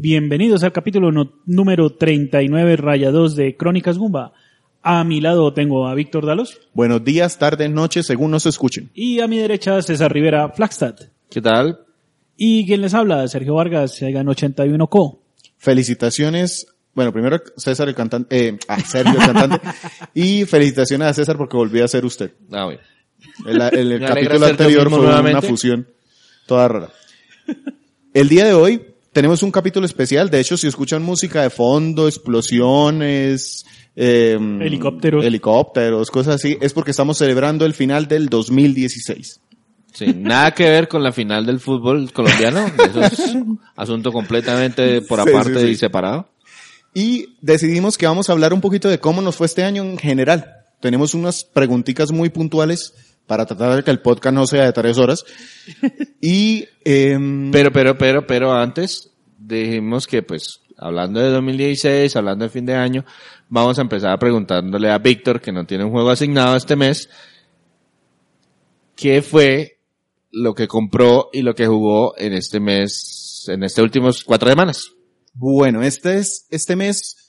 Bienvenidos al capítulo no- número 39, raya 2 de Crónicas Gumba. A mi lado tengo a Víctor Dalos Buenos días, tardes, noches, según nos escuchen. y a mi derecha César Rivera Flagstad. ¿Qué tal? Y quien les habla, Sergio Vargas, Segan 81Co. Felicitaciones. Bueno, primero César el cantante, eh, ah, Sergio el cantante. y felicitaciones a César porque volvió a ser usted. Ah, bien. El, el- capítulo anterior fue una fusión toda rara. El día de hoy tenemos un capítulo especial. De hecho, si escuchan música de fondo, explosiones, eh, Helicópteros. helicópteros, cosas así, es porque estamos celebrando el final del 2016. Sí, nada que ver con la final del fútbol colombiano. Eso es asunto completamente por Sí, aparte sí, sí. y separado. Y decidimos que vamos a hablar un poquito de cómo nos fue este año en general. Tenemos unas preguntitas muy puntuales para tratar de que el podcast no sea de tres horas. Y, em, Pero, pero, pero, pero antes dijimos que pues hablando de 2016, hablando de fin de año, vamos a empezar preguntándole a Víctor, que no tiene un juego asignado este mes, ¿qué fue lo que compró y lo que jugó en este mes, en este últimos cuatro semanas? bueno, este es, este mes,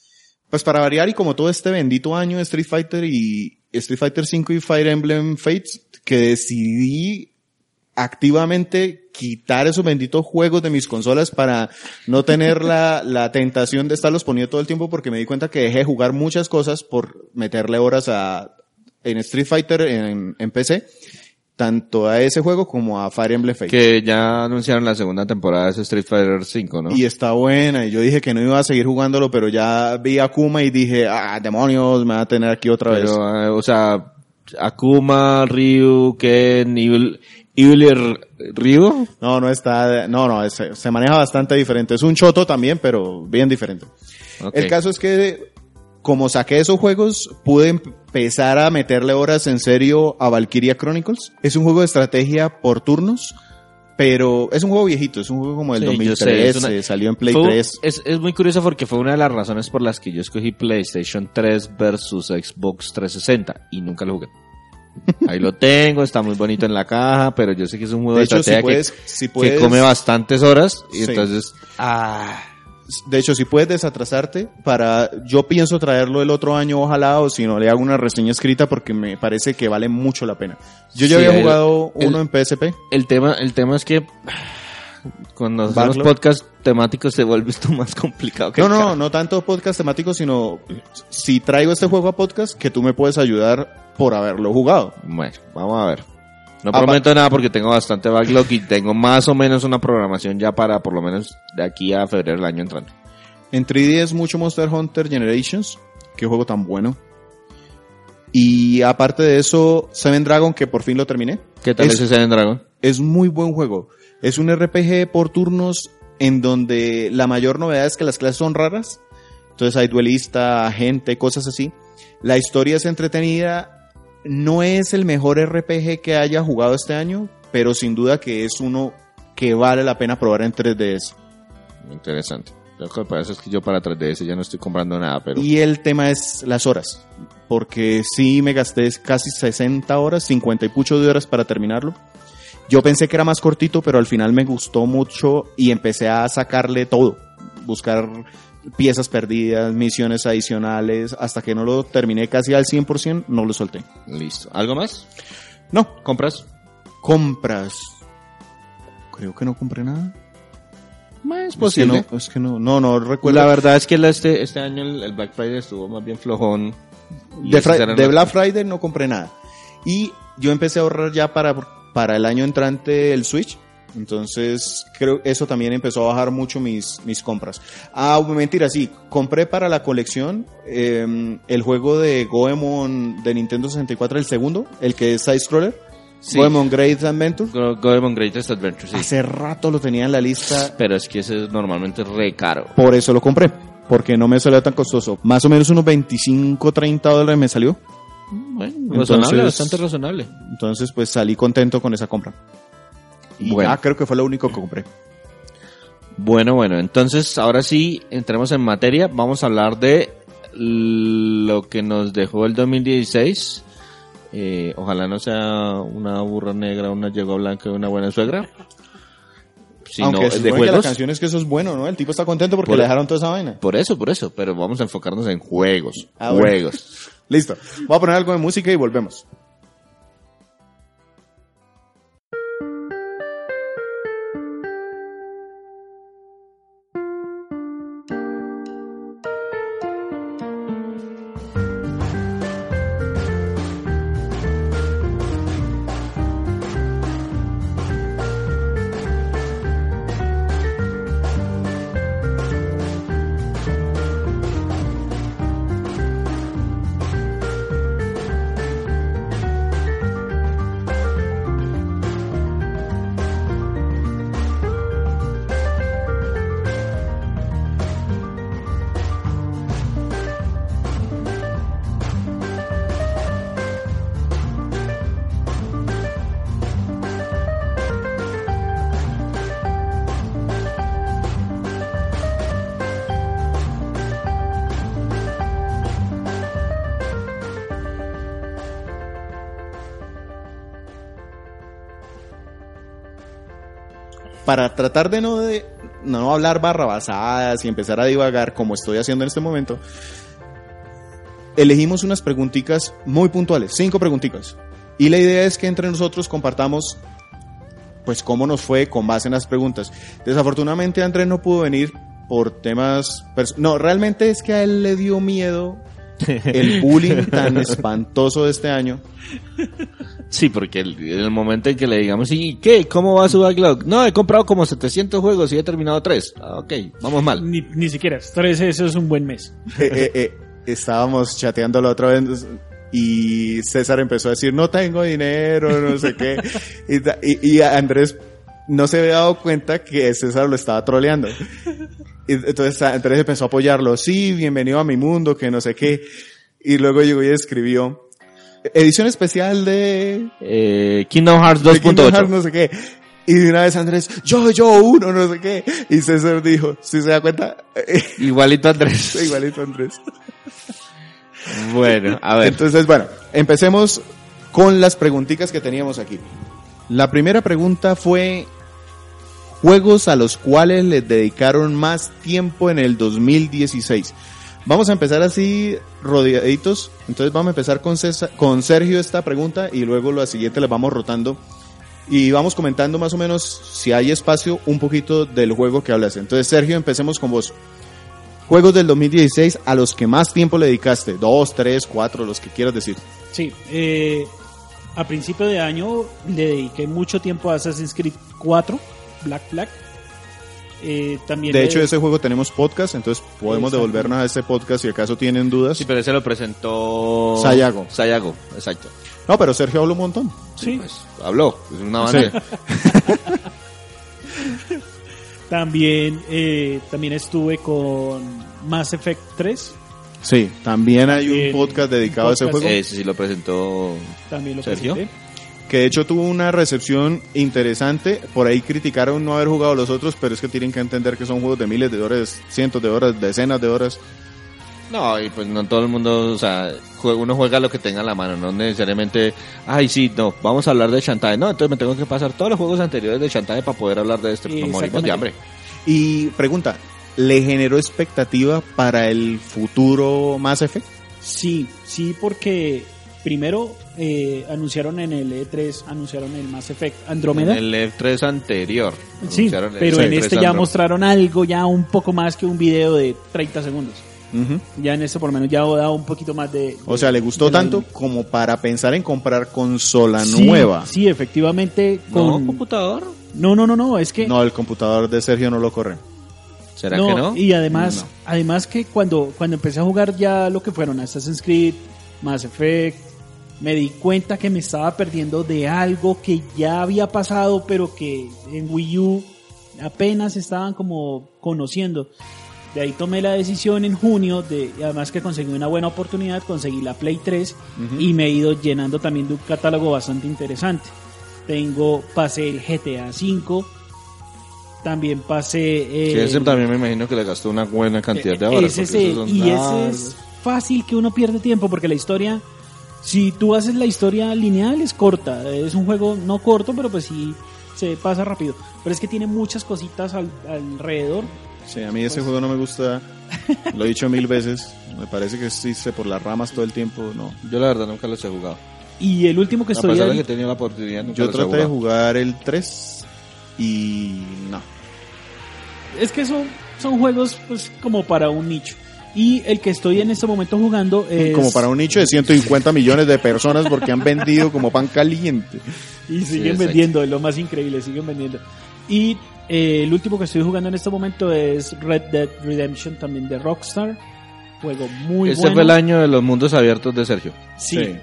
pues para variar y como todo este bendito año de Street Fighter y Street Fighter 5 y Fire Emblem Fates, que decidí activamente quitar esos benditos juegos de mis consolas para no tener la, la tentación de estarlos poniendo todo el tiempo porque me di cuenta que dejé de jugar muchas cosas por meterle horas a, en Street Fighter en, en PC, tanto a ese juego como a Fire Emblem Fates. Que ya anunciaron la segunda temporada de ese Street Fighter 5, ¿no? Y está buena, y yo dije que no iba a seguir jugándolo, pero ya vi a Kuma y dije, ah, demonios, me va a tener aquí otra vez. Eh, o sea, Akuma, Ryu, Ken, Evil, Evil Ryu. No, no está, no, no, es- se maneja bastante diferente. Es un choto también, pero bien diferente. El caso es que, como saqué esos juegos, pude empezar a meterle horas en serio a Valkyria Chronicles. Es un juego de estrategia por turnos, pero es un juego viejito, es un juego como del Sí, yo sé, 2013, es una- salió en Play Fue un- 3. Es, es muy curioso porque fue una de las razones por las que yo escogí PlayStation 3 versus Xbox 360 y nunca lo jugué. Ahí lo tengo, está muy bonito en la caja, pero yo sé que es un juego de, De hecho, si estrategia puedes, que, si que puedes, come bastantes horas y Sí. entonces... Ah, De hecho, si puedes desatrasarte para, yo pienso traerlo el otro año, ojalá, o si no, le hago una reseña escrita porque me parece que vale mucho la pena. Yo ya Sí, había jugado el- uno en PSP. el tema, el tema es que cuando hacemos podcasts temáticos se vuelve esto más complicado que No, no, no tanto podcast temático, sino si traigo este juego a podcast, que tú me puedes ayudar por haberlo jugado. Bueno, vamos a ver. No Ah, prometo nada porque tengo bastante backlog y tengo más o menos una programación ya para por lo menos de aquí a febrero del año entrando. En 3D es mucho Monster Hunter Generations. Qué juego tan bueno. Y aparte de eso, Seven Dragon, que por fin lo terminé. ¿Qué tal Es- ese Seven Dragon? Es muy buen juego. Es un RPG por turnos en donde la mayor novedad es que las clases son raras. Entonces hay duelista, agente, cosas así. La historia es entretenida. No es el mejor RPG que haya jugado este año, pero sin duda que es uno que vale la pena probar en 3DS. Interesante. Lo que pasa es que yo para 3DS ya no estoy comprando nada, pero... Y el tema es las horas. Porque sí me gasté casi 60 horas, 50 y pucho de horas para terminarlo. Yo pensé que era más cortito, pero al final me gustó mucho y empecé a sacarle todo. Buscar piezas perdidas, misiones adicionales, hasta que no lo terminé casi al 100%, no lo solté. Listo. ¿Algo más? No, ¿Compras? compras. Creo que no compré nada. Es Es que posible. no, es que no, no, no recuerdo. La verdad es que este, este año el, el Black Friday estuvo más bien flojón. De, de Black Friday no compré nada. Y yo empecé a ahorrar ya para, para el año entrante el Switch. Entonces, creo que eso también empezó a bajar mucho mis, mis compras. Ah, mentira, sí. Compré para la colección eh, el juego de Goemon de Nintendo 64, el segundo, el que es Side Scroller. Sí. Goemon Great Adventure. Go- Goemon Greatest Adventure, sí. Hace rato lo tenía en la lista, Pero es que ese es normalmente re caro. por eso lo compré. Porque no me salió tan costoso. Más o menos unos 25, 30 dólares me salió. Bueno, Entonces- razonable, bastante razonable. Entonces, pues salí contento con esa compra. Y Bueno. creo que fue lo único que compré. Bueno, bueno, entonces ahora sí entremos en materia. Vamos a hablar de lo que nos dejó el 2016. Eh, ojalá no sea una burra negra, una yegua blanca y una buena suegra. Aunque de que la juegos. canción es que eso es bueno, ¿no? El tipo está contento porque Por- le dejaron toda esa vaina. Por eso, por eso. Pero vamos a enfocarnos en juegos. Ah, bueno. juegos. Listo. Voy a poner algo de música y volvemos. Para tratar de no, de no hablar barrabasadas y empezar a divagar como estoy haciendo en este momento, elegimos unas preguntitas muy puntuales, cinco preguntitas. Y la idea es que entre nosotros compartamos pues cómo nos fue con base en las preguntas. Desafortunadamente Andrés no pudo venir por temas... No, realmente es que a él le dio miedo el bullying tan espantoso de este año. Sí, porque el- en el momento en que le digamos, ¿y qué? ¿Cómo va su backlog? No, he comprado como 700 juegos y he terminado 3. ok, vamos mal. Ni, ni siquiera. Tres, eso es un buen mes. Eh, eh, eh, estábamos chateando la otra vez y César empezó a decir, no tengo dinero, no sé qué. Y, y- y Andrés no se había dado cuenta que César lo estaba troleando. Y entonces Andrés empezó a apoyarlo, sí, bienvenido a mi mundo, que no sé qué. Y luego llegó y escribió, edición especial de... Eh, Kingdom Hearts de Kingdom 2.8. Hearts, no sé qué. Y de una vez Andrés, yo, yo, uno, no sé qué. Y César dijo, ¿sí se da cuenta? Igualito Andrés. Igualito Andrés. Bueno, a ver. Entonces, bueno, empecemos con las preguntitas que teníamos aquí. La primera pregunta fue juegos a los cuales les dedicaron más tiempo en el 2016. Vamos a empezar así rodeaditos. Entonces vamos a empezar con, con Sergio esta pregunta y luego la siguiente las vamos rotando. Y vamos comentando más o menos si hay espacio un poquito del juego que hablas. Entonces Sergio, empecemos con vos. Juegos del 2016 a los que más tiempo le dedicaste. Dos, tres, cuatro, los que quieras decir. Sí, eh, a principio de año le dediqué mucho tiempo a Assassin's Creed 4, Black Flag. Eh, también De hecho, de ese juego tenemos podcast, entonces podemos devolvernos a ese podcast si acaso tienen dudas. Sí, pero ese lo presentó... Sayago. Sayago, exacto. No, pero Sergio habló un montón. sí, Pues, habló, es una banda. también, eh, también estuve con Mass Effect 3, Sí, también hay un podcast dedicado a ese juego, Ese sí lo presentó... también lo ¿Sergio? presenté. Que de hecho tuvo una recepción interesante. Por ahí criticaron no haber jugado los otros, pero es que tienen que entender que son juegos de miles de horas, cientos de horas, decenas de horas. No, y pues no todo el mundo, o sea, uno juega lo que tenga a la mano, no necesariamente, ay, sí, no, vamos a hablar de Shantae. No, entonces me tengo que pasar todos los juegos anteriores de Shantae para poder hablar de este, nos morimos de hambre. Y pregunta, ¿le generó expectativa para el futuro Mass Effect? Sí, sí, porque primero eh, anunciaron en el E3, anunciaron el Mass Effect Andrómeda. En el F3 anterior. Sí, pero en F3 este ya mostraron algo, ya un poco más que un video de 30 segundos. Ya en este por lo menos ya da un poquito más de... O sea, le gustó la- tanto como para pensar en comprar consola Sí, nueva. Sí, efectivamente. ¿No? Con... ¿Computador? No, no, no, no, es que... No, el computador de Sergio no lo corre. ¿Será No, que no? Y además, No. además que cuando, cuando empecé a jugar ya lo que fueron Assassin's Creed, Mass Effect, me di cuenta que me estaba perdiendo de algo que ya había pasado, pero que en Wii U apenas estaban como conociendo. De ahí tomé la decisión en junio, de, además que conseguí una buena oportunidad, conseguí la Play 3 y me he ido llenando también de un catálogo bastante interesante. Tengo, pasé el GTA V, también pasé... Que ese también me imagino que le gastó una buena cantidad de horas. ese sí, y ese es fácil que uno pierde tiempo porque la historia, si tú haces la historia lineal es corta, es un juego no corto, pero pues sí se pasa rápido. Pero es que tiene muchas cositas al- alrededor. Sí, a mí ese juego no me gusta. Lo he dicho mil veces. Me parece que existe por las ramas todo el tiempo. No. Yo la verdad nunca los he jugado. Y el último que A estoy pesar de ahí- que he tenido la oportunidad, nunca Yo los he traté de jugar el 3 y no. es que son, son juegos pues como para un nicho. Y el que estoy en este momento jugando es... Como para un nicho de 150 millones de personas porque han vendido como pan caliente. Y siguen vendiendo, es lo más increíble, siguen vendiendo. Y eh, el último que estoy jugando en este momento es Red Dead Redemption, también de Rockstar. Juego muy Este bueno. fue el año de los mundos abiertos de Sergio. Sí.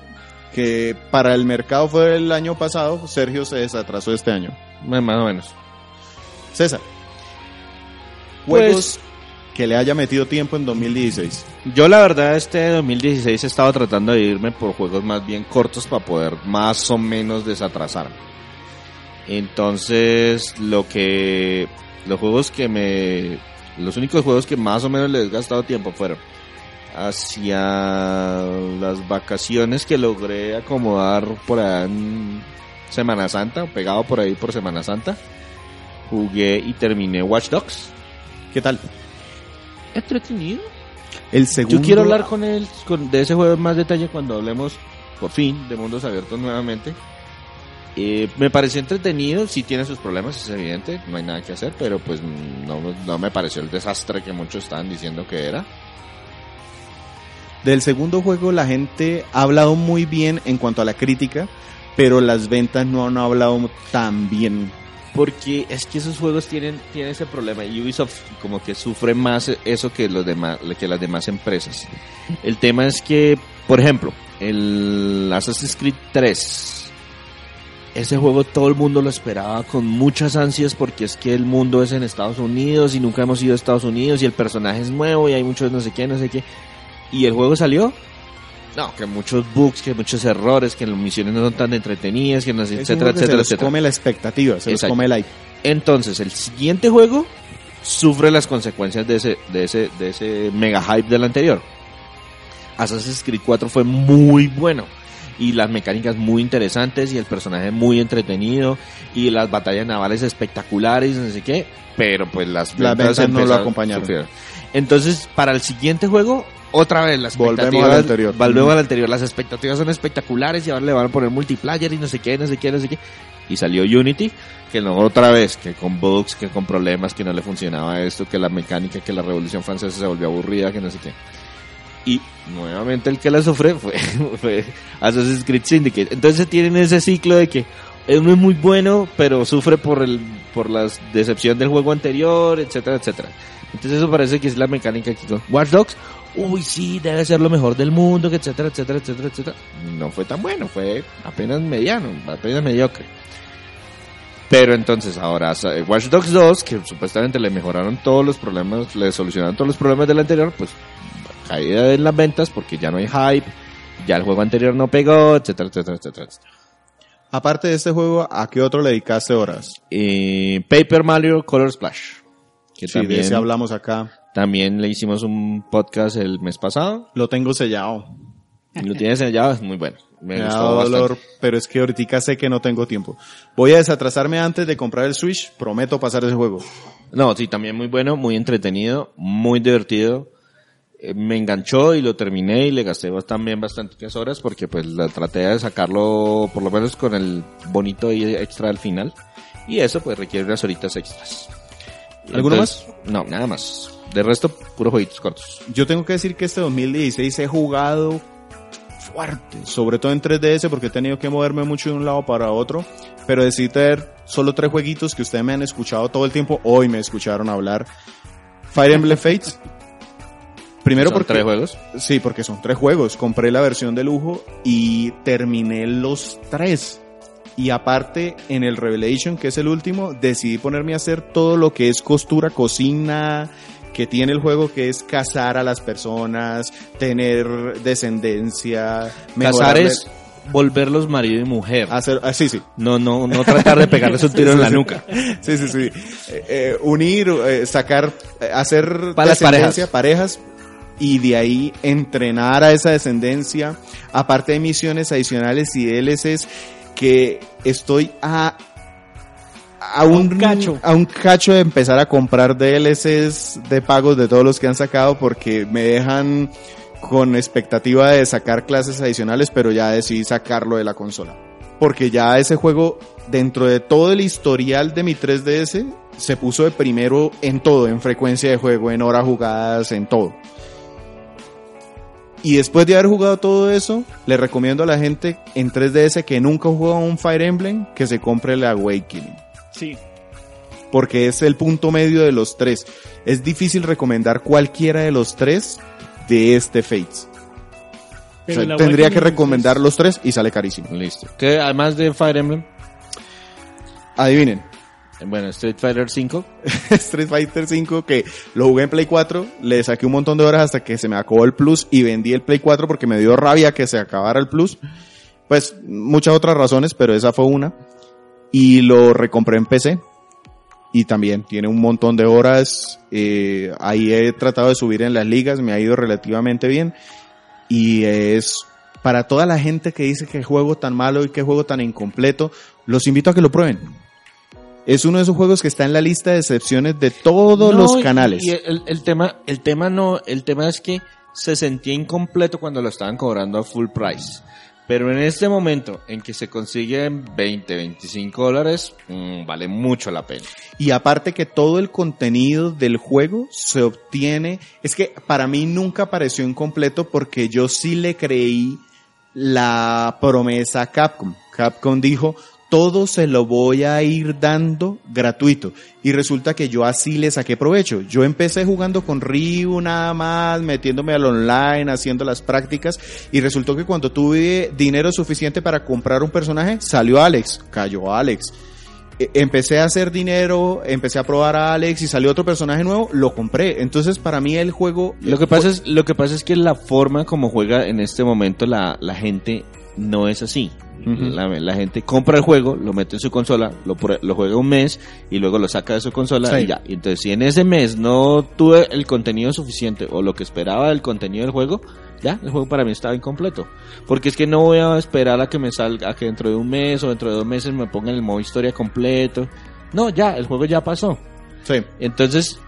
Que para el mercado fue el año pasado. Sergio se desatrasó este año. Más o menos. César. Pues- Juegos que le haya metido tiempo en 2016. Yo la verdad este 2016 he estado tratando de irme por juegos más bien cortos para poder más o menos desatrasarme. Entonces lo que los juegos que me los únicos juegos que más o menos les he gastado tiempo fueron hacia las vacaciones que logré acomodar por allá en Semana Santa, pegado por ahí por Semana Santa. Jugué y terminé Watch Dogs. ¿Qué tal? Entretenido. El segundo. Yo quiero hablar con él con, de ese juego en más detalle cuando hablemos, por fin, de mundos abiertos nuevamente. Eh, me pareció entretenido, sí tiene sus problemas, es evidente, no hay nada que hacer, pero pues no, no me pareció el desastre que muchos estaban diciendo que era. Del segundo juego la gente ha hablado muy bien en cuanto a la crítica, pero las ventas no han hablado tan bien. Porque es que esos juegos tienen, tienen ese problema y Ubisoft como que sufre más eso que, los demás, que las demás empresas. El tema es que, por ejemplo, el Assassin's Creed 3, ese juego todo el mundo lo esperaba con muchas ansias porque es que el mundo es en Estados Unidos y nunca hemos ido a Estados Unidos y el personaje es nuevo y hay muchos no sé qué, no sé qué. Y el juego salió. No, que muchos bugs, que muchos errores, que las misiones no son tan entretenidas, que no Es etcétera, etcétera, se les etcétera. come la expectativa, se les Exacto. come el hype. Entonces, el siguiente juego sufre las consecuencias de ese, de ese, de ese mega hype del anterior. Assassin's Creed 4 fue muy bueno. Y las mecánicas muy interesantes y el personaje muy entretenido y las batallas navales espectaculares, no sé qué, pero pues las Las ventas no lo acompañaron. Entonces, para el siguiente juego, otra vez las Volvemos al anterior. Volvemos al anterior, las expectativas son espectaculares y ahora le van a poner multiplayer y no sé qué, no sé qué, no sé qué. Y salió Unity, que no otra vez, que con bugs, que con problemas, que no le funcionaba esto, que la mecánica, que la revolución francesa se volvió aburrida, que no sé qué. Y nuevamente el que la sufre fue, fue Assassin's Creed Syndicate. Entonces tienen ese ciclo de que uno es muy bueno, pero sufre por el, por la decepción del juego anterior, etcétera, etcétera. Entonces eso parece que es la mecánica aquí con Watch Dogs. Uy, sí, debe ser lo mejor del mundo, etcétera, etcétera, etcétera, etcétera. No fue tan bueno, fue apenas mediano, apenas mediocre. Pero entonces ahora eh, Watch Dogs 2, que supuestamente le mejoraron todos los problemas, le solucionaron todos los problemas del anterior, pues caída en las ventas porque ya no hay hype, ya el juego anterior no pegó, etcétera, etcétera, etcétera. etcétera. Aparte de este juego, ¿a qué otro le dedicaste horas? Eh, Paper Mario Color Splash, que Sí, de también, ese hablamos acá. También le hicimos un podcast el mes pasado. Lo tengo sellado. Lo tienes allá, es muy bueno. Me, Me, da gustó bastante. dolor, pero es que ahorita sé que no tengo tiempo. Voy a desatrasarme antes de comprar el Switch. Prometo pasar ese juego. No, sí, también muy bueno, muy entretenido, muy divertido. Eh, me enganchó y lo terminé y le gasté también bastantes horas porque pues la traté de sacarlo por lo menos con el bonito y extra al final. Y eso pues requiere unas horitas extras. ¿Alguno Entonces, No, nada más. De resto, puros jueguitos cortos. Yo tengo que decir que este 2016 he jugado fuerte, sobre todo en 3DS porque he tenido que moverme mucho de un lado para otro, pero decidí traer solo tres jueguitos que ustedes me han escuchado todo el tiempo, hoy me escucharon hablar. Fire Emblem Fates. Primero ¿Son porque tres juegos? Sí, porque son tres juegos. Compré la versión de lujo y terminé los tres. Y aparte, en el Revelation, que es el último, decidí ponerme a hacer todo lo que es costura, cocina, que tiene el juego, que es cazar a las personas, tener descendencia, Casar mejorarle- es volverlos marido y mujer. hacer, ah, sí, sí, No, no, no tratar de pegarles un tiro Sí, en sí, la sí. nuca. Sí, sí, sí. Eh, eh, unir, eh, sacar, hacer Para las descendencia, parejas. y de ahí entrenar a esa descendencia. Aparte de misiones adicionales y DLCs que estoy a a un, un cacho. a un cacho de empezar a comprar DLCs de pagos de todos los que han sacado porque me dejan con expectativa de sacar clases adicionales, pero ya decidí sacarlo de la consola. Porque ya ese juego, dentro de todo el historial de mi 3DS, se puso de primero en todo, en frecuencia de juego, en horas jugadas, en todo. Y después de haber jugado todo eso, le recomiendo a la gente en 3DS que nunca jugó a un Fire Emblem que se compre el Awakening Sí. porque es el punto medio de los tres. Es difícil recomendar cualquiera de los tres de este Fates. O sea, tendría que recomendar los tres y sale carísimo. Listo. Que además de Fire Emblem, Adivinen, bueno, Street Fighter 5, Street Fighter 5 que lo jugué en Play 4, le saqué un montón de horas hasta que se me acabó el Plus y vendí el Play 4 porque me dio rabia que se acabara el Plus. Pues muchas otras razones, pero esa fue una. Y lo recompré en PC. Y también tiene un montón de horas. eh, ahí he tratado de subir en las ligas, me ha ido relativamente bien. Y es para toda la gente que dice que juego tan malo y que juego tan incompleto, los invito a que lo prueben. Es uno de esos juegos que está en la lista de excepciones de todos No, los canales. Y el, el tema, el tema no, el tema es que se sentía incompleto cuando lo estaban cobrando a full price. Pero en este momento en que se consigue en 20, 25 dólares, mm, vale mucho la pena. Y aparte que todo el contenido del juego se obtiene, es que para mí nunca pareció incompleto porque yo sí le creí la promesa a Capcom. Capcom dijo, todo se lo voy a ir dando gratuito. Y resulta que yo así le saqué provecho. Yo empecé jugando con Ryu nada más, metiéndome al online, haciendo las prácticas. Y resultó que cuando tuve dinero suficiente para comprar un personaje, salió Alex, cayó Alex. E- Empecé a hacer dinero, empecé a probar a Alex y salió otro personaje nuevo, lo compré. Entonces para mí el juego... Lo que pasa es, lo que pasa es que la forma como juega en este momento la, la gente no es así. La, la gente compra el juego, lo mete en su consola, lo, juega un mes y luego lo saca de su consola Sí. y ya. Entonces, si en ese mes no tuve el contenido suficiente o lo que esperaba del contenido del juego, ya, el juego para mí estaba incompleto. Porque es que no voy a esperar a que me salga, a que dentro de un mes o dentro de dos meses me pongan el modo historia completo. No, ya, el juego ya pasó. Sí. Entonces,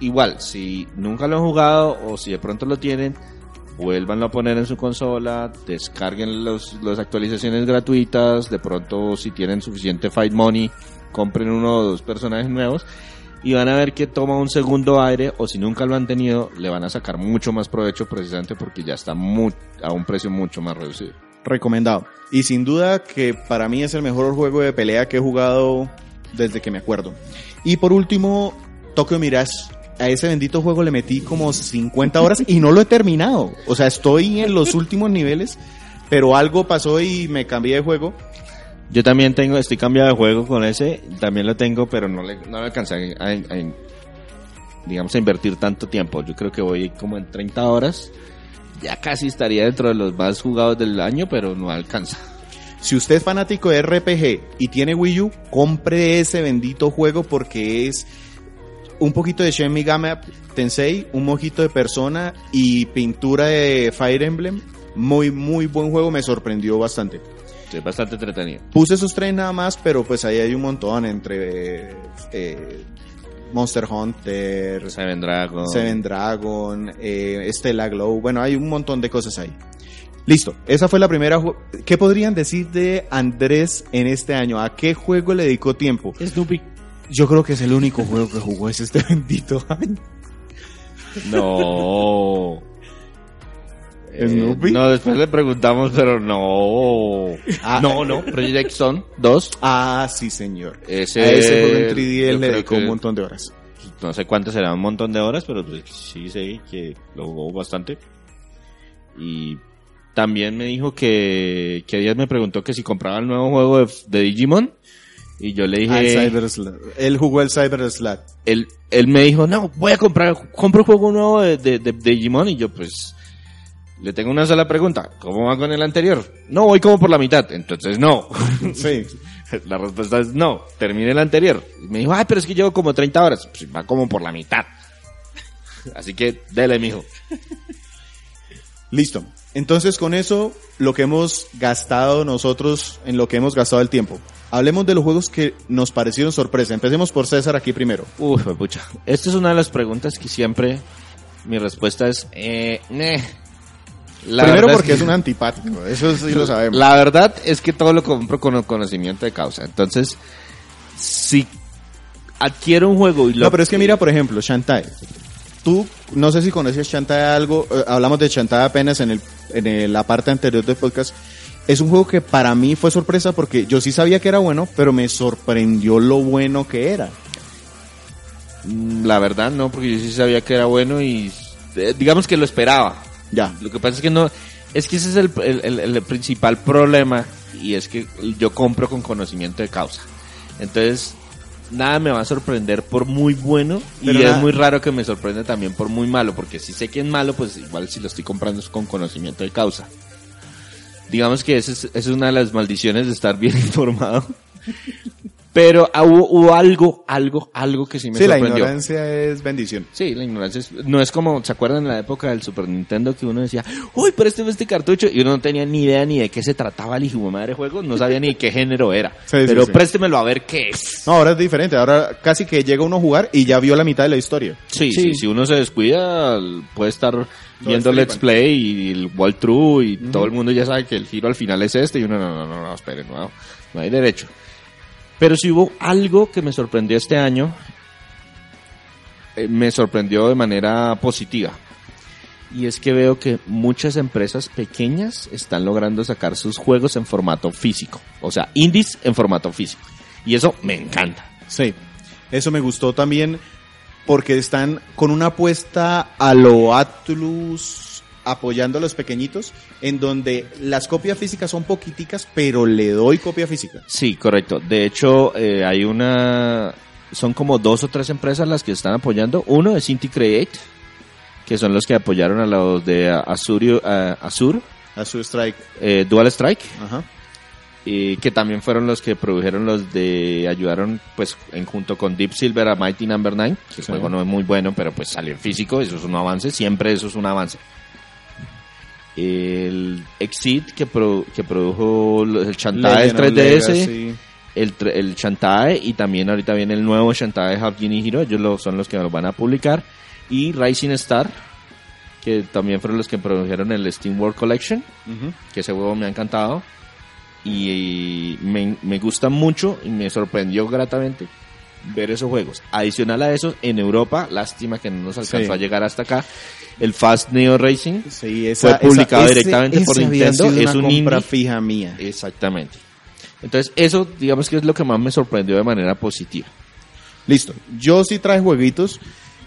igual, si nunca lo han jugado o si de pronto lo tienen, vuélvanlo a poner en su consola, descarguen los, las actualizaciones gratuitas, de pronto si tienen suficiente Fight Money, compren uno o dos personajes nuevos y van a ver que toma un segundo aire o si nunca lo han tenido, le van a sacar mucho más provecho precisamente porque ya está mu- a un precio mucho más reducido. recomendado. Y sin duda que para mí es el mejor juego de pelea que he jugado desde que me acuerdo. Y por último, Tokyo Mirage. A ese bendito juego le metí como 50 horas y no lo he terminado. O sea, estoy en los últimos niveles, pero algo pasó y me cambié de juego. Yo también tengo, estoy cambiado de juego con ese, también lo tengo, pero no le, no le alcancé a, a- digamos, a invertir tanto tiempo. Yo creo que voy como en 30 horas. Ya casi estaría dentro de los más jugados del año, pero no alcanza. Si usted es fanático de RPG y tiene Wii U, compre ese bendito juego porque es un poquito de Shin Megami Tensei, un mojito de persona y pintura de Fire Emblem. Muy, muy buen juego, me sorprendió bastante. Sí, bastante entretenido. Puse esos tres nada más, pero pues ahí hay un montón entre eh, Monster Hunter, Seven Dragon. Seven Dragon, eh, Stella Glow, bueno, hay un montón de cosas ahí. Listo, esa fue la primera. ¿Qué podrían decir de Andrés en este año? ¿A qué juego le dedicó tiempo? Snoopy. Yo creo que es el único juego que jugó es este bendito año. No. Eh, ¿Snoopy? no, después le preguntamos, pero no. Ah, no, no. Project Son 2. Ah, sí, señor. Ese, a ese juego en 3D yo él le dedicó un montón de horas. No sé cuánto será, un montón de horas, pero pues sí sé que lo jugó bastante. Y también me dijo que, que ayer me preguntó que si compraba el nuevo juego de, de Digimon. Y yo le dije, el Cyber. Él jugó el Cyber Slot. él, él me dijo, no, voy a comprar, compro un juego nuevo de, de, de- de Digimon. Y yo pues, le tengo una sola pregunta, ¿cómo va con el anterior? No, voy como por la mitad, entonces no. Sí. La respuesta es no, termine el anterior. Y me dijo, ay, pero es que llevo como 30 horas. Pues va como por la mitad. Así que, dele, mijo. Listo. Entonces con eso, lo que hemos gastado nosotros, en lo que hemos gastado el tiempo. Hablemos de los juegos que nos parecieron sorpresa. Empecemos por César aquí primero. Uf, pucha. Esta es una de las preguntas que siempre mi respuesta es, eh, neh. La primero porque que- es un antipático. Eso sí lo sabemos. La verdad es que todo lo compro con conocimiento de causa. Entonces, si adquiero un juego y lo... No, pero es que mira, por ejemplo, Shantae. Tú, no sé si conoces Shantae algo, eh, hablamos de Shantae apenas en, el, en el- la parte anterior del podcast. Es un juego que para mí fue sorpresa porque yo sí sabía que era bueno, pero me sorprendió lo bueno que era. Mm, La verdad no, porque yo sí sabía que era bueno y eh, digamos que lo esperaba. Ya. Lo que pasa es que no, es que ese es el, el- el- el principal problema y es que yo compro con conocimiento de causa. Entonces, nada me va a sorprender por muy bueno Pero y nada- es muy raro que me sorprenda también por muy malo, porque si sé que es malo, pues igual si lo estoy comprando es con conocimiento de causa. Digamos que es, es una de las maldiciones de estar bien informado. Pero ah, hubo, hubo algo, algo, algo que sí me Sí, la sorprendió. ignorancia es bendición. Sí, la ignorancia es, no es como, ¿se acuerdan en la época del Super Nintendo que uno decía, uy, présteme este cartucho? Y uno no tenía ni idea ni de qué se trataba el hijo de madre juego, no sabía ni qué género era. Sí, sí, pero sí. préstemelo a ver qué es. No, ahora es diferente. Ahora casi que llega uno a jugar y ya vio la mitad de la historia. Sí, Sí. sí, si uno se descuida, puede estar viendo. Let's Play y el walkthrough y todo el mundo ya sabe que el giro al final es este y uno, no, no, no, no, espere, no, no hay derecho. Pero si hubo algo que me sorprendió este año, eh, me sorprendió de manera positiva. Y es que veo que muchas empresas pequeñas están logrando sacar sus juegos en formato físico. O sea, indies en formato físico. Y eso me encanta. Sí. Eso me gustó también porque están con una apuesta a lo Atlus apoyando a los pequeñitos en donde las copias físicas son poquiticas pero le doy copia física. Sí, correcto. De hecho, eh, hay una... Son como dos o tres empresas las que están apoyando. Uno es Inti Create, que son los que apoyaron a los de Azurio, Azure, Azure Strike. eh, Dual Strike, Ajá. y que también fueron los que produjeron los de... Ayudaron, pues, en junto con Deep Silver a Mighty Number 9, que el Sí. juego no es muy bueno, pero pues salió en físico, eso es un avance, siempre eso es un avance. El Exit, que, pro- que produjo el of 3DS, Legacy. el, el Shantae y también ahorita viene el nuevo Shantae Half Genie Hero, ellos lo- son los que lo van a publicar y Rising Star que también fueron los que produjeron el Steam World Collection, Ujú. que ese juego me ha encantado y me, me gusta mucho y me sorprendió gratamente ver esos juegos. Adicional a eso, en Europa, lástima que no nos alcanzó Sí. a llegar hasta acá, el Fast Neo Racing Sí, esa, Fue publicado esa- directamente por ese había Nintendo, sido es una un compra indie. fija mía. Exactamente. Entonces, eso digamos que es lo que más me sorprendió de manera positiva. Listo. Yo sí traje jueguitos.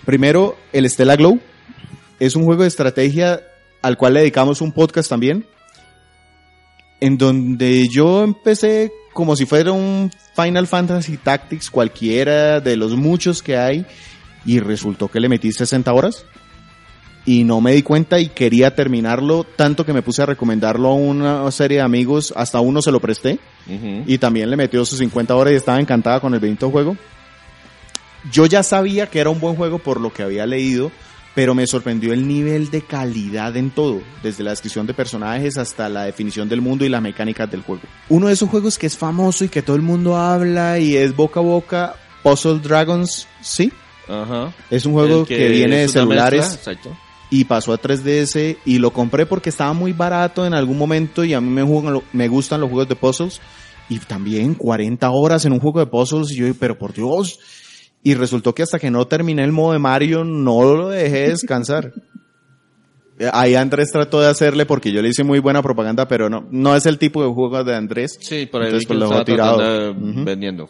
Primero, el Stella Glow. Es un juego de estrategia al cual le dedicamos un podcast también. En donde yo empecé como si fuera un Final Fantasy Tactics cualquiera de los muchos que hay. Y resultó que le metí 60 horas. Y no me di cuenta y quería terminarlo. Tanto que me puse a recomendarlo a una serie de amigos. Hasta uno se lo presté y también le metió sus 50 horas y estaba encantada con el bendito juego. Yo ya sabía que era un buen juego por lo que había leído, pero me sorprendió el nivel de calidad en todo, desde la descripción de personajes hasta la definición del mundo y las mecánicas del juego. Uno de esos juegos que es famoso y que todo el mundo habla y es boca a boca, Puzzle Dragons, sí, Ajá. es un juego que, viene de celulares mezcla, exacto. y pasó a 3DS y lo compré porque estaba muy barato en algún momento y a mí me, juegan me gustan los juegos de puzzles y también 40 horas en un juego de puzzles y yo, pero por Dios. Y resultó que hasta que no terminé el modo de Mario, no lo dejé descansar. Ahí Andrés trató de hacerle porque yo le hice muy buena propaganda, pero no, no es el tipo de juego de Andrés. Sí, por ahí pues, lo dejó tirado. vendiendo.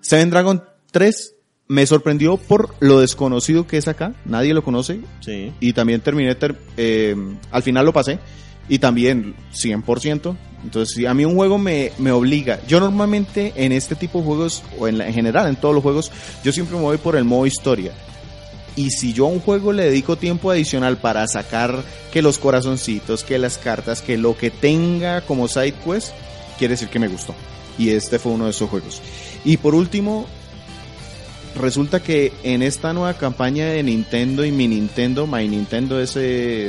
Seven Dragon 3 me sorprendió por lo desconocido que es acá. Nadie lo conoce. Sí. Y también terminé, ter- eh, al final lo pasé. Y también 100%. Entonces, si a mí un juego me, me obliga. Yo normalmente en este tipo de juegos, o en, en general en todos los juegos, yo siempre me voy por el modo historia. Y si yo a un juego le dedico tiempo adicional para sacar que los corazoncitos, que las cartas, que lo que tenga como side quest, quiere decir que me gustó. Y este fue uno de esos juegos. Y por último, resulta que en esta nueva campaña de Nintendo y mi Nintendo, My Nintendo ese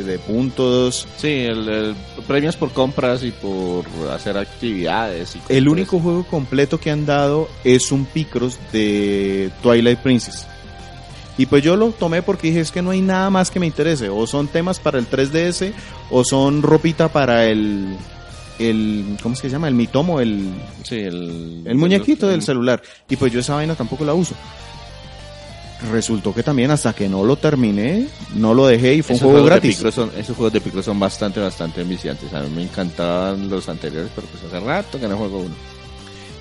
de puntos, Sí, el, el- premios por compras y por hacer actividades. Y el único juego completo que han dado es un Picross de Twilight Princess. Y pues yo lo tomé porque dije es que no hay nada más que me interese. O son temas para el 3DS, o son ropita para el, el ¿cómo es que se llama? El mitomo, el. Sí, el, el muñequito el- del celular. Y pues yo esa vaina tampoco la uso. Resultó que también hasta que no lo terminé, no lo dejé y fue un juego gratis. Son, esos juegos de Picross son bastante, bastante enviciantes. A mí me encantaban los anteriores, pero pues hace rato que no juego uno.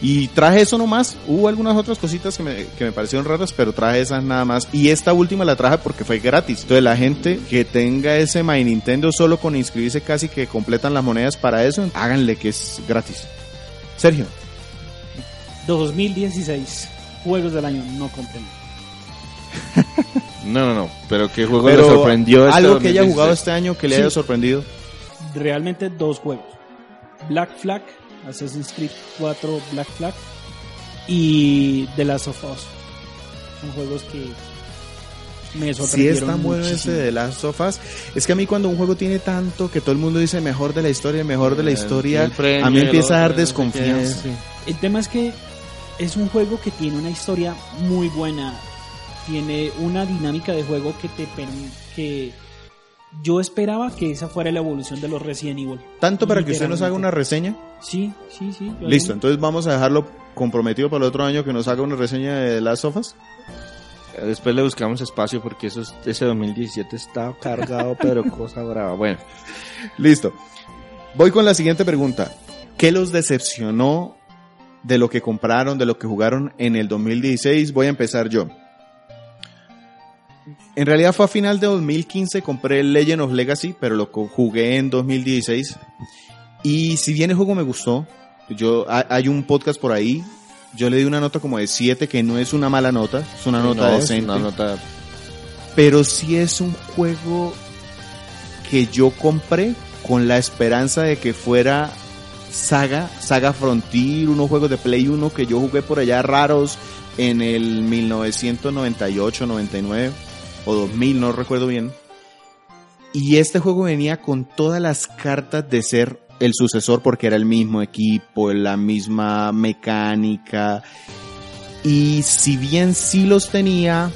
Y traje eso nomás. Hubo algunas otras cositas que me, que me parecieron raras, pero traje esas nada más. Y esta última la traje porque fue gratis. Entonces la gente que tenga ese My Nintendo solo con inscribirse casi que completan las monedas para eso, háganle que es gratis. Sergio. 2016. Juegos del año, no compren. No, no, no. Pero qué juego Pero le sorprendió este algo que haya 2016? jugado este año que le Sí. haya sorprendido. Realmente dos juegos. Black Flag, Assassin's Creed 4 Black Flag y The Last of Us. Son juegos que me Si sorprendieron es tan bueno ese de las sofás, es que a mí cuando un juego tiene tanto que todo el mundo dice mejor de la historia, mejor de la El- historia, el premio, a mí empieza a dar desconfianza. sí. El tema es que es un juego que tiene una historia muy buena. Tiene una dinámica de juego que te permite que yo esperaba que esa fuera la evolución de los Resident Evil. Tanto para que usted nos haga una reseña. Sí, sí, sí. Listo, entonces vamos a dejarlo comprometido para el otro año que nos haga una reseña de las sofas. Después le buscamos espacio porque eso es- ese 2017 está cargado, pero cosa brava. Bueno, Listo. Voy con la siguiente pregunta. ¿Qué los decepcionó de lo que compraron, de lo que jugaron en el 2016? Voy a empezar yo. En realidad fue a final de 2015, compré Legend of Legacy, pero lo jugué en 2016. Y si bien el juego me gustó, yo ha- hay un podcast por ahí, yo le di una nota como de 7, que no es una mala nota, es una nota no, decente una nota pero sí es un juego que yo compré con la esperanza de que fuera Saga, Saga Frontier, unos juegos de Play 1 que yo jugué por allá raros en el 1998, 99 o 2000, no recuerdo bien. Y este juego venía con todas las cartas de ser el sucesor porque era el mismo equipo, la misma mecánica. Y si bien sí los tenía,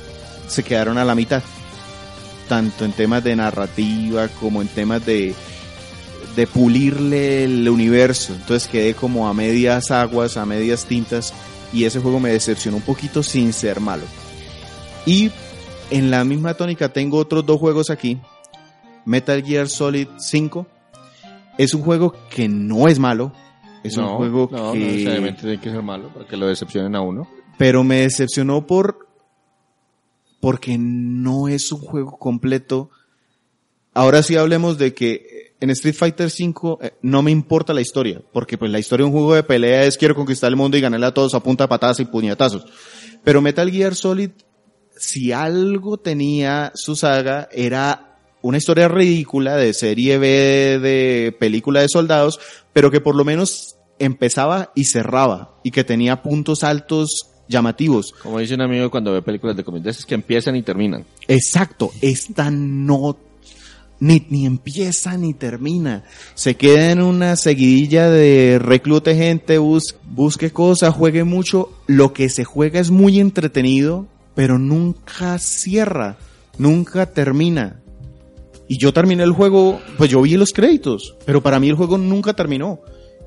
se quedaron a la mitad. Tanto en temas de narrativa como en temas de, de pulirle el universo. Entonces quedé como a medias aguas, a medias tintas. Y ese juego me decepcionó un poquito sin ser malo. Y en la misma tónica tengo otros dos juegos aquí. Metal Gear Solid 5. Es un juego que no es malo. Es no, un juego no, que no necesariamente tiene que ser malo para que lo decepcionen a uno. pero me decepcionó por porque no es un juego completo. Ahora sí hablemos de que en Street Fighter V eh, no me importa la historia, porque pues la historia de un juego de pelea es quiero conquistar el mundo y ganarle a todos a punta de patadas y puñetazos. Pero Metal Gear Solid, si algo tenía su saga, era una historia ridícula de serie B de película de soldados, pero que por lo menos empezaba y cerraba y que tenía puntos altos llamativos. Como dice un amigo cuando ve películas de comedia, es que empiezan y terminan. Exacto, esta no ni, ni empieza ni termina. Se queda en una seguidilla de reclute gente, bus, busque cosas, juegue mucho. Lo que se juega es muy entretenido, pero nunca cierra, nunca termina. Y yo terminé el juego, pues yo vi los créditos, pero para mí el juego nunca terminó.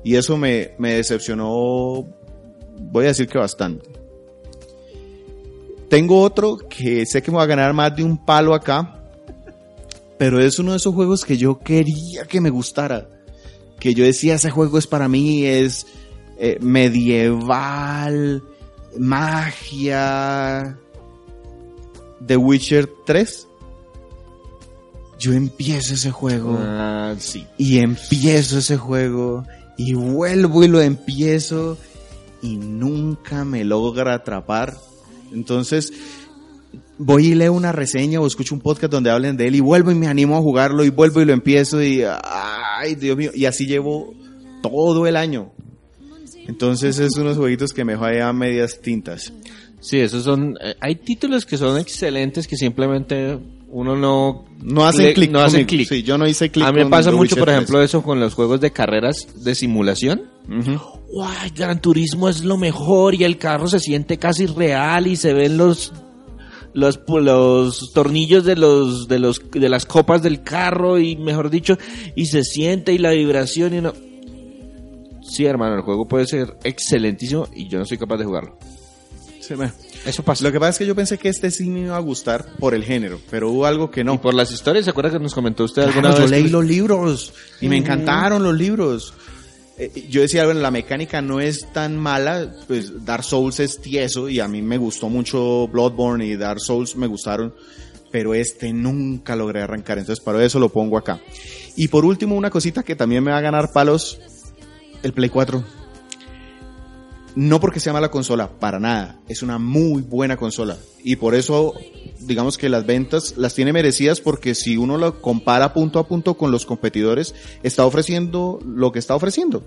Y eso me, me decepcionó, voy a decir que bastante. tengo otro que sé que me va a ganar más de un palo acá, pero es uno de esos juegos que yo quería que me gustara. Que yo decía, ese juego es para mí, es eh, medieval, magia. The Witcher 3. Yo empiezo ese juego. Ah, sí. Y empiezo ese juego. Y vuelvo y lo empiezo. Y nunca me logra atrapar. Entonces, voy y leo una reseña o escucho un podcast donde hablen de él y vuelvo y me animo a jugarlo y vuelvo y lo empiezo y ay Dios mío y así llevo todo el año entonces es unos jueguitos que me dejó ahí a medias tintas Sí, esos son. eh, hay títulos que son excelentes que simplemente uno no. no hacen le- clic No conmigo. clic. sí yo no hice clic A mí me pasa mucho, por 3. ejemplo, eso con los juegos de carreras de simulación. ¡Guay! Gran Turismo es lo mejor y el carro se siente casi real y se ven los los los tornillos de los de los de las copas del carro y mejor dicho y se siente y la vibración y uno Sí, hermano, el juego puede ser excelentísimo y yo no soy capaz de jugarlo. Eso pasa. lo que pasa es que yo pensé que este sí me iba a gustar por el género pero hubo algo que no Y por las historias, ¿se acuerda que nos comentó usted alguna yo vez? leí que- los libros y me encantaron los libros. Eh, yo decía, bueno, la mecánica no es tan mala, pues Dark Souls es tieso y a mí me gustó mucho Bloodborne y Dark Souls me gustaron, pero este nunca logré arrancar, entonces para eso lo pongo acá. Y por último, una cosita que también me va a ganar palos, el Play 4. No porque sea mala consola, para nada. Es una muy buena consola. Y por eso, digamos que las ventas las tiene merecidas porque si uno lo compara punto a punto con los competidores, está ofreciendo lo que está ofreciendo.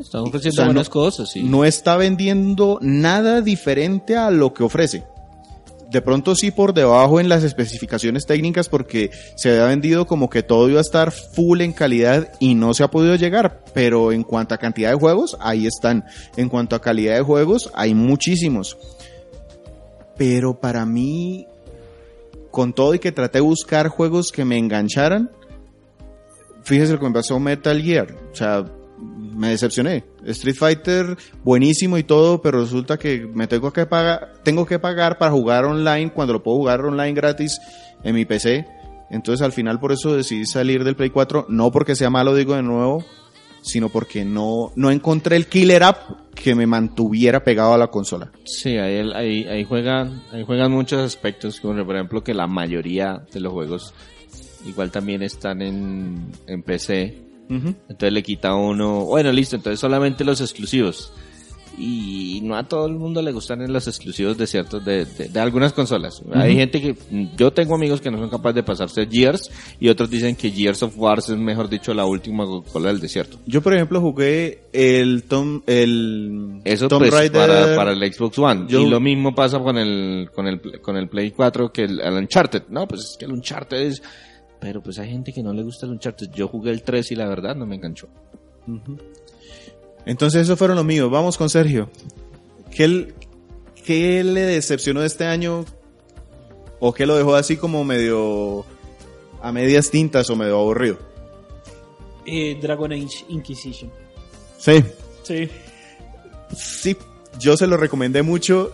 Están ofreciendo O sea, buenas no- cosas, sí. No está vendiendo nada diferente a lo que ofrece. De pronto sí por debajo en las especificaciones técnicas porque se había vendido como que todo iba a estar full en calidad y no se ha podido llegar. Pero en cuanto a cantidad de juegos, ahí están. En cuanto a calidad de juegos, hay muchísimos. Pero para mí, con todo y que traté de buscar juegos que me engancharan, fíjese lo que me pasó Metal Gear. O sea, me decepcioné. Street Fighter, buenísimo y todo, pero resulta que me tengo que pagar, tengo que pagar para jugar online cuando lo puedo jugar online gratis en mi PC. Entonces al final por eso decidí salir del Play 4, no porque sea malo, digo de nuevo, sino porque no, no encontré el killer app que me mantuviera pegado a la consola. Sí, ahí, ahí, ahí juegan, ahí juegan muchos aspectos, como por ejemplo que la mayoría de los juegos igual también están en, en PC. Entonces le quita a uno, bueno, listo, entonces solamente los exclusivos. Y no a todo el mundo le gustan los exclusivos de ciertos, de, de, de algunas consolas. Hay gente que, yo tengo amigos que no son capaces de pasarse Gears y otros dicen que Gears of War es mejor dicho la última Coca-Cola del desierto. Yo por ejemplo jugué el Tom, el Eso Tomb pues, Raider para, para el Xbox One. Yo- Y lo mismo pasa con el, con el, con el Play 4 que el, el Uncharted. No, pues es que el Uncharted es... Pero pues hay gente que no le gusta el Uncharted. Yo jugué el 3 y la verdad no me enganchó. Entonces esos fueron los míos. Vamos con Sergio. ¿Qué, qué le decepcionó de este año? ¿O qué lo dejó así como medio a medias tintas o medio aburrido? Eh, Dragon Age Inquisition. Sí. Sí. Sí, yo se lo recomendé mucho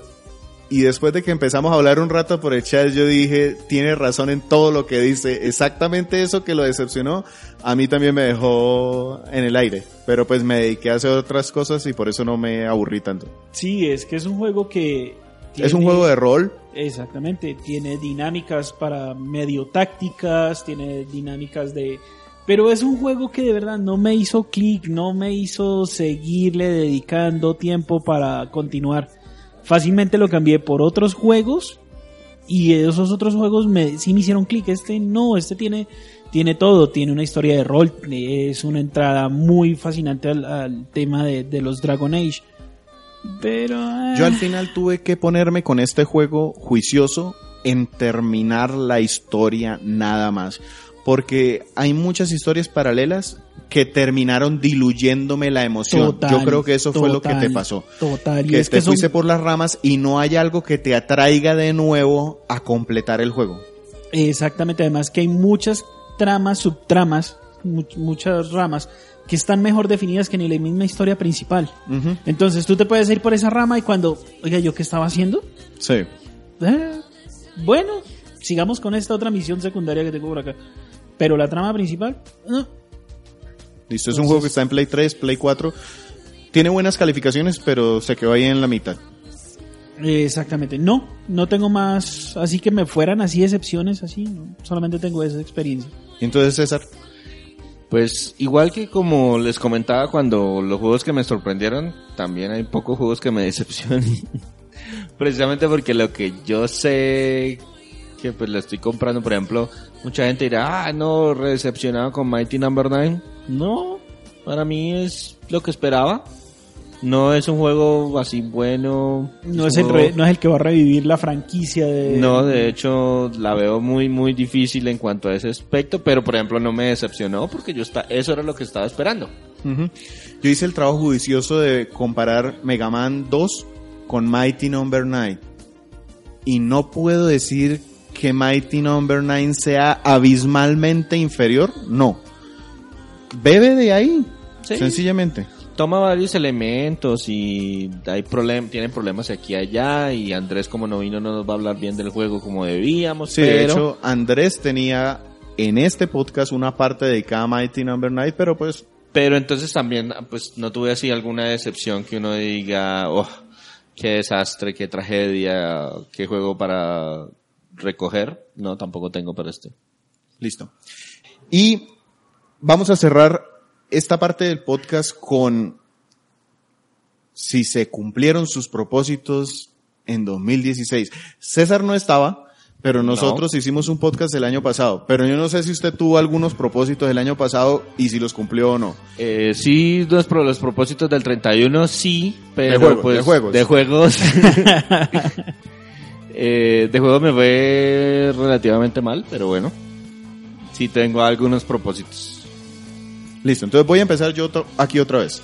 y después de que empezamos a hablar un rato por el chat yo dije, tiene razón en todo lo que dice. Exactamente eso que lo decepcionó, a mí también me dejó en el aire. Pero pues me dediqué a hacer otras cosas y por eso no me aburrí tanto. Sí, es que es un juego que... Es un juego de rol. Exactamente, tiene dinámicas para medio tácticas, tiene dinámicas de... Pero es un juego que de verdad no me hizo clic, no me hizo seguirle dedicando tiempo para continuar. Fácilmente lo cambié por otros juegos y esos otros juegos me, sí me hicieron clic. Este no, este tiene, tiene todo, tiene una historia de rol, es una entrada muy fascinante al, al tema de, de los Dragon Age. Pero... Yo al ah, final tuve que ponerme con este juego juicioso en terminar la historia nada más. Porque hay muchas historias paralelas que terminaron diluyéndome la emoción. Total, Yo creo que eso fue lo que te pasó. Total, y Que es te que son- fuiste por las ramas y no hay algo que te atraiga de nuevo a completar el juego. Exactamente, además que hay muchas tramas, subtramas, mu- muchas ramas que están mejor definidas que ni la misma historia principal. Entonces tú te puedes ir por esa rama y cuando, oiga, ¿yo qué estaba haciendo? Sí. eh, bueno, sigamos con esta otra misión secundaria que tengo por acá. Pero la trama principal, no. Listo, es un juego que está en Play 3, Play 4. Tiene buenas calificaciones, pero se quedó ahí en la mitad. Exactamente, no, no tengo más, así que me fueran así excepciones, así, no, solamente tengo esa experiencia. Y entonces, César, Pues igual que como les comentaba cuando los juegos que me sorprendieron, también hay pocos juegos que me decepcionan. Precisamente porque lo que yo sé que pues lo estoy comprando, por ejemplo, mucha gente dirá, ah, no, decepcionado con Mighty Number 9. No, para mí es lo que esperaba. No es un juego así bueno. No es, el juego- re- no es el que va a revivir la franquicia de... No, de hecho la veo muy muy difícil en cuanto a ese aspecto, pero por ejemplo no me decepcionó porque yo está, eso era lo que estaba esperando. Yo hice el trabajo judicioso de comparar Mega Man 2 con Mighty Number 9. Y no puedo decir que Mighty Number 9 sea abismalmente inferior. No. Bebe de ahí. Sí. Sencillamente. Toma varios elementos y hay problem tienen problemas aquí y allá y Andrés como no vino no nos va a hablar bien del juego como debíamos, Sí, de pero hecho, Andrés tenía en este podcast una parte dedicada a Mighty Number 9, pero pues pero entonces también pues no tuve así alguna decepción que uno diga, oh, qué desastre, qué tragedia, qué juego para recoger. No, tampoco tengo para este. Listo. Y vamos a cerrar esta parte del podcast con si se cumplieron sus propósitos en 2016. César no estaba, pero nosotros hicimos un podcast el año pasado. Pero yo no sé si usted tuvo algunos propósitos el año pasado y si los cumplió o no. Eh, sí, los, los propósitos del 31, sí, pero pues de juegos. de juegos, Eh, de juegos me fue relativamente mal, pero bueno, sí tengo algunos propósitos. Listo, entonces voy a empezar yo aquí otra vez.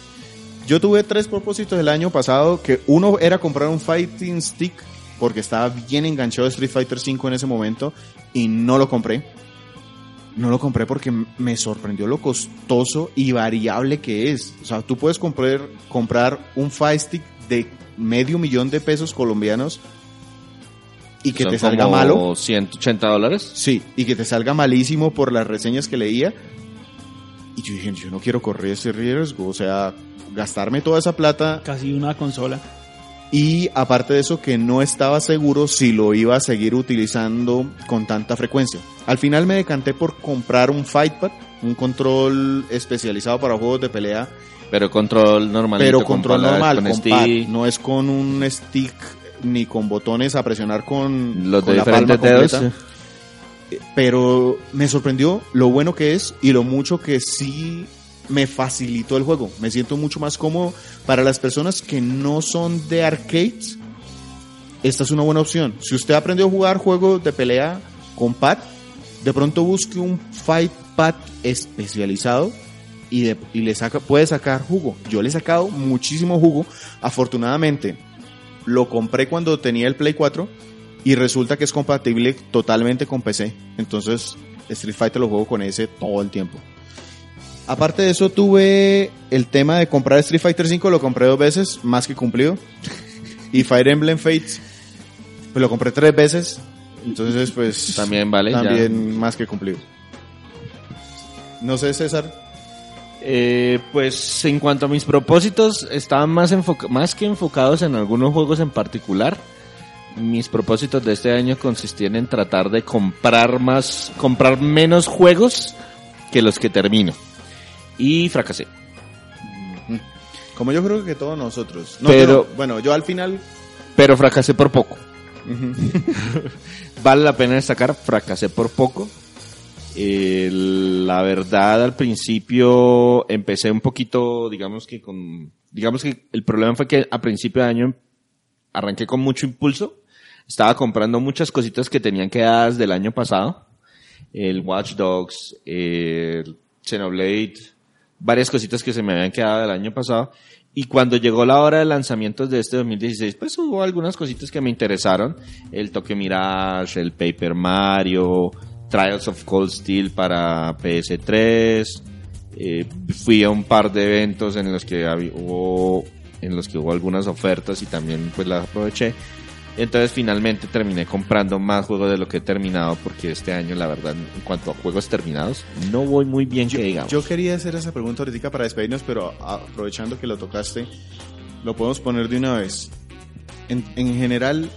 Yo tuve tres propósitos el año pasado, que uno era comprar un fighting stick, porque estaba bien enganchado Street Fighter V en ese momento, y no lo compré. No lo compré porque me sorprendió lo costoso y variable que es. O sea, tú puedes comprar, comprar un fight stick de medio millón de pesos colombianos y que Son te salga como malo. 180 dólares. Sí, y que te salga malísimo por las reseñas que leía. Y yo dije, yo no quiero correr ese riesgo, o sea, gastarme toda esa plata Casi una consola. y aparte de eso que no estaba seguro si lo iba a seguir utilizando con tanta frecuencia. Al final me decanté por comprar un Fightpad, un control especializado para juegos de pelea, Pero control normal. pero control normal, con con pad, no es con un stick ni con botones a presionar con, los de con la palma dedos. completa. pero me sorprendió lo bueno que es y lo mucho que sí me facilitó el juego. Me siento mucho más cómodo. Para las personas que no son de arcades, esta es una buena opción. Si usted aprendió a jugar juegos de pelea con pad, de pronto busque un fight pad especializado y, de- y le saca, puede sacar jugo. Yo le he sacado muchísimo jugo. Afortunadamente, lo compré cuando tenía el Play 4 y resulta que es compatible totalmente con PC. Entonces, Street Fighter lo juego con ese todo el tiempo. Aparte de eso, tuve el tema de comprar Street Fighter 5, lo compré dos veces, más que cumplido. Y Fire Emblem Fates, pues lo compré tres veces. Entonces, pues. También vale, ya. También más que cumplido. No sé, César. Eh, pues en cuanto a mis propósitos, estaban más, enfoca- más que enfocados en algunos juegos en particular. Mis propósitos de este año consistían en tratar de comprar más, comprar menos juegos que los que termino. Y fracasé. Como yo creo que todos nosotros. Pero- yo- bueno, yo al final. Pero fracasé por poco. vale la pena destacar, fracasé por poco. La verdad, al principio empecé un poquito, digamos que con, digamos que el problema fue que a principio de año arranqué con mucho impulso. Estaba comprando muchas cositas que tenían quedadas del año pasado. El Watch Dogs, el Xenoblade, varias cositas que se me habían quedado del año pasado. Y cuando llegó la hora de lanzamientos de este 2016, pues hubo algunas cositas que me interesaron. El Tokyo Mirage, el Paper Mario, Trials of Cold Steel para PS3. Eh, fui a un par de eventos en los que había- hubo, en los que hubo algunas ofertas y también pues las aproveché. Entonces finalmente terminé comprando más juegos de lo que he terminado porque este año la verdad en cuanto a juegos terminados no voy muy bien Yo, que digamos. yo quería hacer esa pregunta ahorita para despedirnos, pero aprovechando que lo tocaste, lo podemos poner de una vez. En, en general,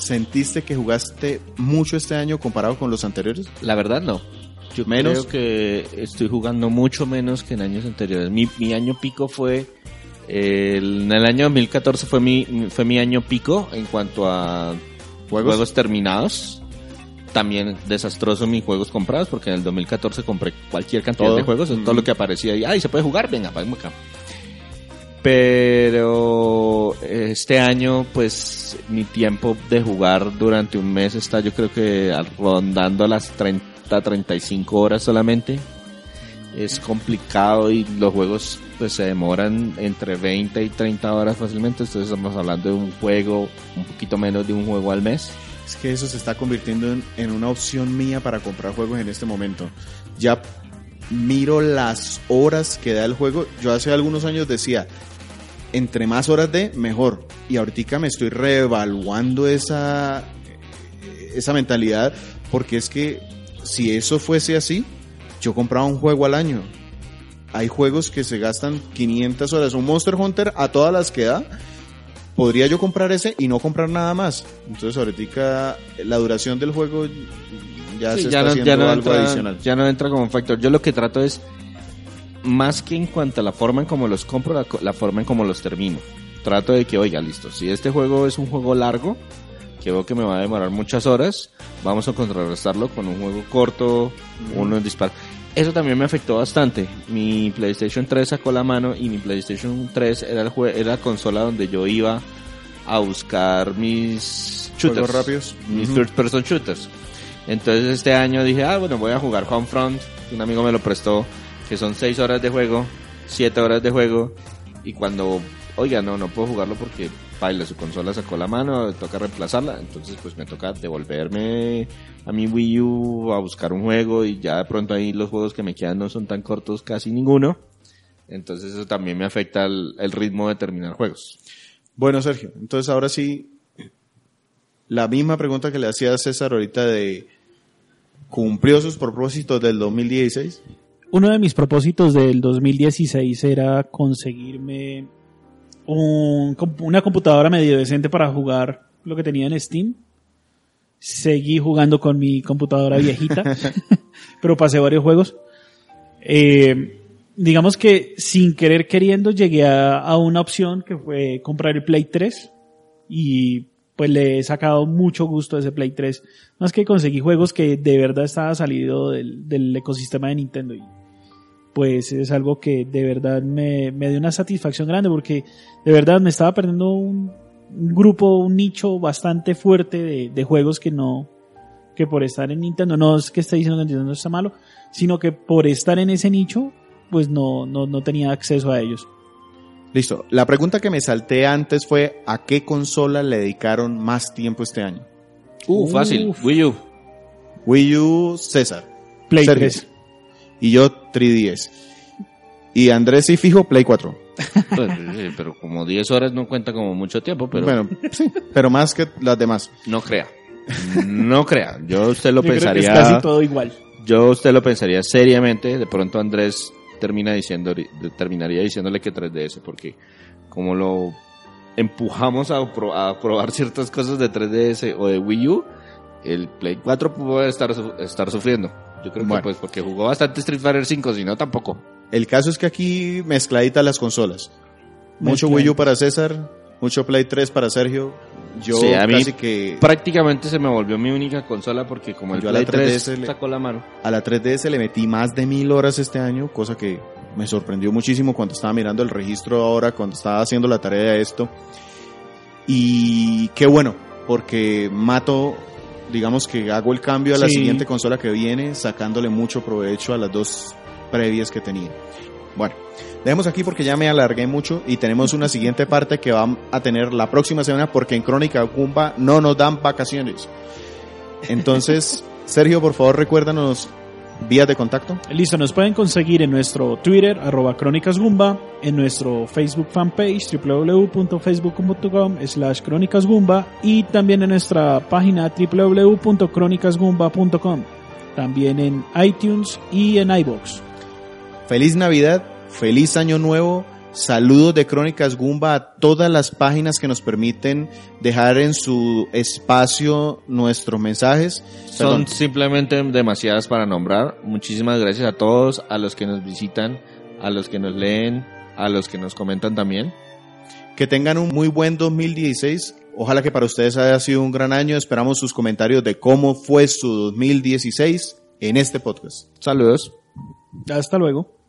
¿sentiste que jugaste mucho este año comparado con los anteriores? La verdad no. Yo Menos. creo que estoy jugando mucho menos que en años anteriores. Mi, mi año pico fue el- en el año 2014 fue mi fue mi año pico en cuanto a ¿Juegos? juegos, terminados. También desastroso mis juegos comprados porque en el 2014 compré cualquier cantidad Todo. de juegos, Mm. todo lo que aparecía y ay, se puede jugar, venga, vamos acá. Pero este año, pues mi tiempo de jugar durante un mes está, yo creo que rondando las 30, 35 horas solamente. Es complicado y los juegos pues se demoran entre 20 y 30 horas fácilmente. Entonces estamos hablando de un juego, un poquito menos de un juego al mes. Es que eso se está convirtiendo en, en una opción mía para comprar juegos en este momento. Ya miro las horas que da el juego. Yo hace algunos años decía, entre más horas de, mejor. Y ahorita me estoy reevaluando esa, esa mentalidad porque es que si eso fuese así, yo compraba un juego al año. Hay juegos que se gastan 500 horas. Un Monster Hunter a todas las que da, podría yo comprar ese y no comprar nada más. Entonces ahorita la duración del juego ya Sí, se ya, está no, haciendo ya no algo entra, adicional. ya no entra como un factor. Yo lo que trato es, más que en cuanto a la forma en cómo los compro, la, forma en cómo los termino. Trato de que, oiga, listo, si este juego es un juego largo, que veo que me va a demorar muchas horas, vamos a contrarrestarlo con un juego corto, uno disparo. Eso también me afectó bastante. Mi PlayStation 3 sacó la mano y mi PlayStation 3 era, el jue- era la consola donde yo iba a buscar mis shooters. Juegos rápidos. Mis Ujú. first person shooters. Entonces este año dije, ah, bueno, voy a jugar Homefront. Un amigo me lo prestó, que son 6 horas de juego, 7 horas de juego. Y cuando, oiga, no, no puedo jugarlo porque baila, su consola sacó la mano, toca reemplazarla. Entonces pues me toca devolverme a mi Wii U a buscar un juego y ya de pronto ahí los juegos que me quedan no son tan cortos, casi ninguno. Entonces eso también me afecta el, el ritmo de terminar juegos. Bueno, Sergio, entonces ahora sí, la misma pregunta que le hacía a César ahorita de ¿cumplió sus propósitos del 2016? Uno de mis propósitos del 2016 era conseguirme un- una computadora medio decente para jugar lo que tenía en Steam. Seguí jugando con mi computadora viejita, pero pasé varios juegos. Eh, digamos que sin querer queriendo llegué a, a una opción que fue comprar el Play 3 y pues le he sacado mucho gusto a ese Play 3. Más que conseguí juegos que de verdad estaba salido del, del ecosistema de Nintendo y pues es algo que de verdad me, me dio una satisfacción grande porque de verdad me estaba perdiendo un, grupo, un nicho bastante fuerte de, de juegos que no, que por estar en Nintendo, no es que esté diciendo que Nintendo está malo, sino que por estar en ese nicho, pues no, no, no tenía acceso a ellos. Listo. La pregunta que me salté antes fue ¿a qué consola le dedicaron más tiempo este año? Uh, fácil, Uf. Wii U. Wii U, César. Play Sergio. 3. Y yo 3DS. Y Andrés sí fijo Play 4. Pues, sí, pero como 10 horas no cuenta como mucho tiempo, pero Bueno, sí, pero más que las demás. no crea. No crea. Yo usted lo Yo creo que pensaría. es casi todo igual. Yo usted lo pensaría seriamente. De pronto Andrés termina diciendo, terminaría diciéndole que 3DS, porque como lo empujamos a, pro- a probar ciertas cosas de 3DS o de Wii U, el Play 4 puede estar, estar sufriendo. Yo creo Bueno. que pues porque jugó bastante Street Fighter 5, si no tampoco. El caso es que aquí mezcladitas las consolas. Mucho. Wii U para César, mucho Play 3 para Sergio. Yo Sí, a mí casi que Prácticamente se me volvió mi única consola porque como el Yo a la Play 3DS 3 le- sacó la mano. a la 3DS le metí más de mil horas este año, cosa que me sorprendió muchísimo cuando estaba mirando el registro ahora, cuando estaba haciendo la tarea de esto. Y qué bueno, porque mato, digamos que hago el cambio a la Sí. siguiente consola que viene, sacándole mucho provecho a las dos previas que tenía. Bueno, dejemos aquí porque ya me alargué mucho y tenemos una siguiente parte que va a tener la próxima semana porque en Crónica Gumba no nos dan vacaciones. Entonces, Sergio, por favor, recuérdanos vías de contacto. Listo, nos pueden conseguir en nuestro Twitter, arroba Crónicas Gumba, en nuestro Facebook fanpage, www.facebook.com slash Crónicas Gumba, y también en nuestra página www.crónicasgumba.com, también en iTunes y en iBox. Feliz Navidad, feliz Año Nuevo, saludos de Crónicas Gumba a todas las páginas que nos permiten dejar en su espacio nuestros mensajes. Son Perdón. simplemente demasiadas para nombrar. Muchísimas gracias a todos, a los que nos visitan, a los que nos leen, a los que nos comentan también. Que tengan un muy buen 2016. Ojalá que para ustedes haya sido un gran año. Esperamos sus comentarios de cómo fue su 2016 en este podcast. Saludos. Hasta luego.